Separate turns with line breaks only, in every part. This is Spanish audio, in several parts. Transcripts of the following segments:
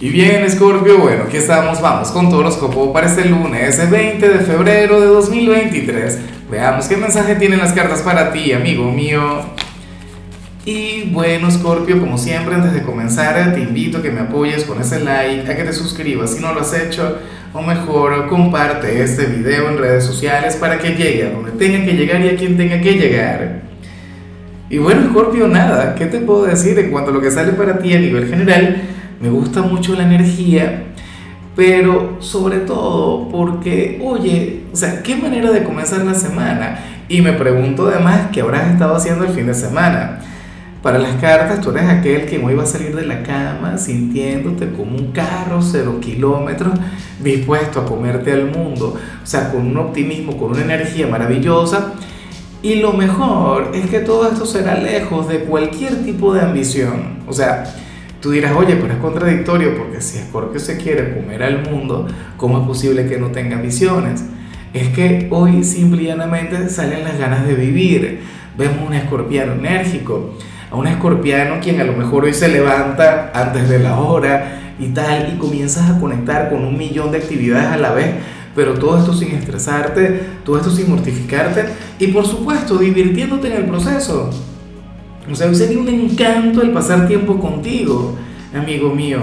Y bien, Scorpio, bueno, aquí estamos, vamos con tu horóscopo para este lunes 20 de febrero de 2023. Veamos qué mensaje tienen las cartas para ti, amigo mío. Y bueno, Scorpio, como siempre, antes de comenzar, te invito a que me apoyes con ese like, a que te suscribas si no lo has hecho, o mejor, comparte este video en redes sociales para que llegue a donde tenga que llegar y a quien tenga que llegar. Y bueno, Scorpio, nada, ¿qué te puedo decir en cuanto a lo que sale para ti a nivel general? Me gusta mucho la energía, pero sobre todo porque, oye, o sea, ¿qué manera de comenzar la semana? Y me pregunto además qué habrás estado haciendo el fin de semana. Para las cartas, tú eres aquel que hoy va a salir de la cama sintiéndote como un carro, cero kilómetros, dispuesto a comerte al mundo. O sea, con un optimismo, con una energía maravillosa. Y lo mejor es que todo esto será lejos de cualquier tipo de ambición. O sea, Tú dirás, oye, pero es contradictorio porque si Scorpio se quiere comer al mundo, ¿cómo es posible que no tenga visiones? Es que hoy simplemente salen las ganas de vivir. Vemos un escorpiano enérgico, a un escorpiano quien a lo mejor hoy se levanta antes de la hora y tal, y comienzas a conectar con un millón de actividades a la vez, pero todo esto sin estresarte, todo esto sin mortificarte y por supuesto divirtiéndote en el proceso. O sea, sería un encanto el pasar tiempo contigo, amigo mío.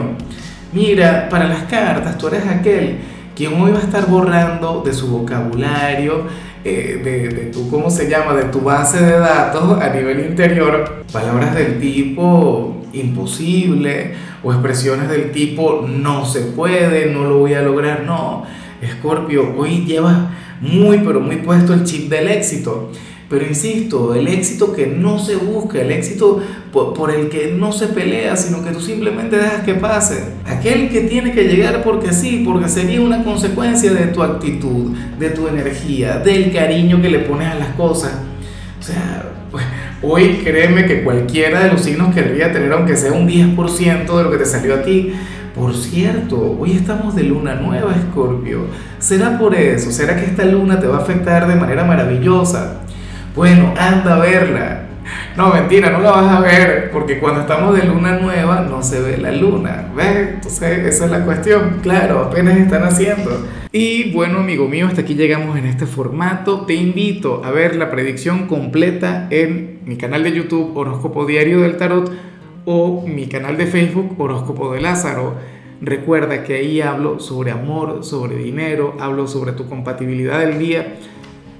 Mira, para las cartas, tú eres aquel quien hoy va a estar borrando de su vocabulario, eh, de, de, tu, ¿cómo se llama?, de tu base de datos a nivel interior, palabras del tipo imposible o expresiones del tipo no se puede, no lo voy a lograr, no. Escorpio, hoy llevas muy, pero muy puesto el chip del éxito. Pero insisto, el éxito que no se busca, el éxito por, el que no se pelea, sino que tú simplemente dejas que pase. Aquel que tiene que llegar porque sí, porque sería una consecuencia de tu actitud, de tu energía, del cariño que le pones a las cosas. O sea, pues, hoy créeme que cualquiera de los signos querría tener aunque sea un 10% de lo que te salió a ti. Por cierto, hoy estamos de luna nueva, Escorpio. ¿Será por eso? ¿Será que esta luna te va a afectar de manera maravillosa? Bueno, anda a verla. No, mentira, no la vas a ver, porque cuando estamos de luna nueva no se ve la luna. ¿Ves? Entonces, esa es la cuestión. Claro, apenas están haciendo. Y bueno, amigo mío, hasta aquí llegamos en este formato. Te invito a ver la predicción completa en mi canal de YouTube Horóscopo Diario del Tarot o mi canal de Facebook Horóscopo de Lázaro. Recuerda que ahí hablo sobre amor, sobre dinero, hablo sobre tu compatibilidad del día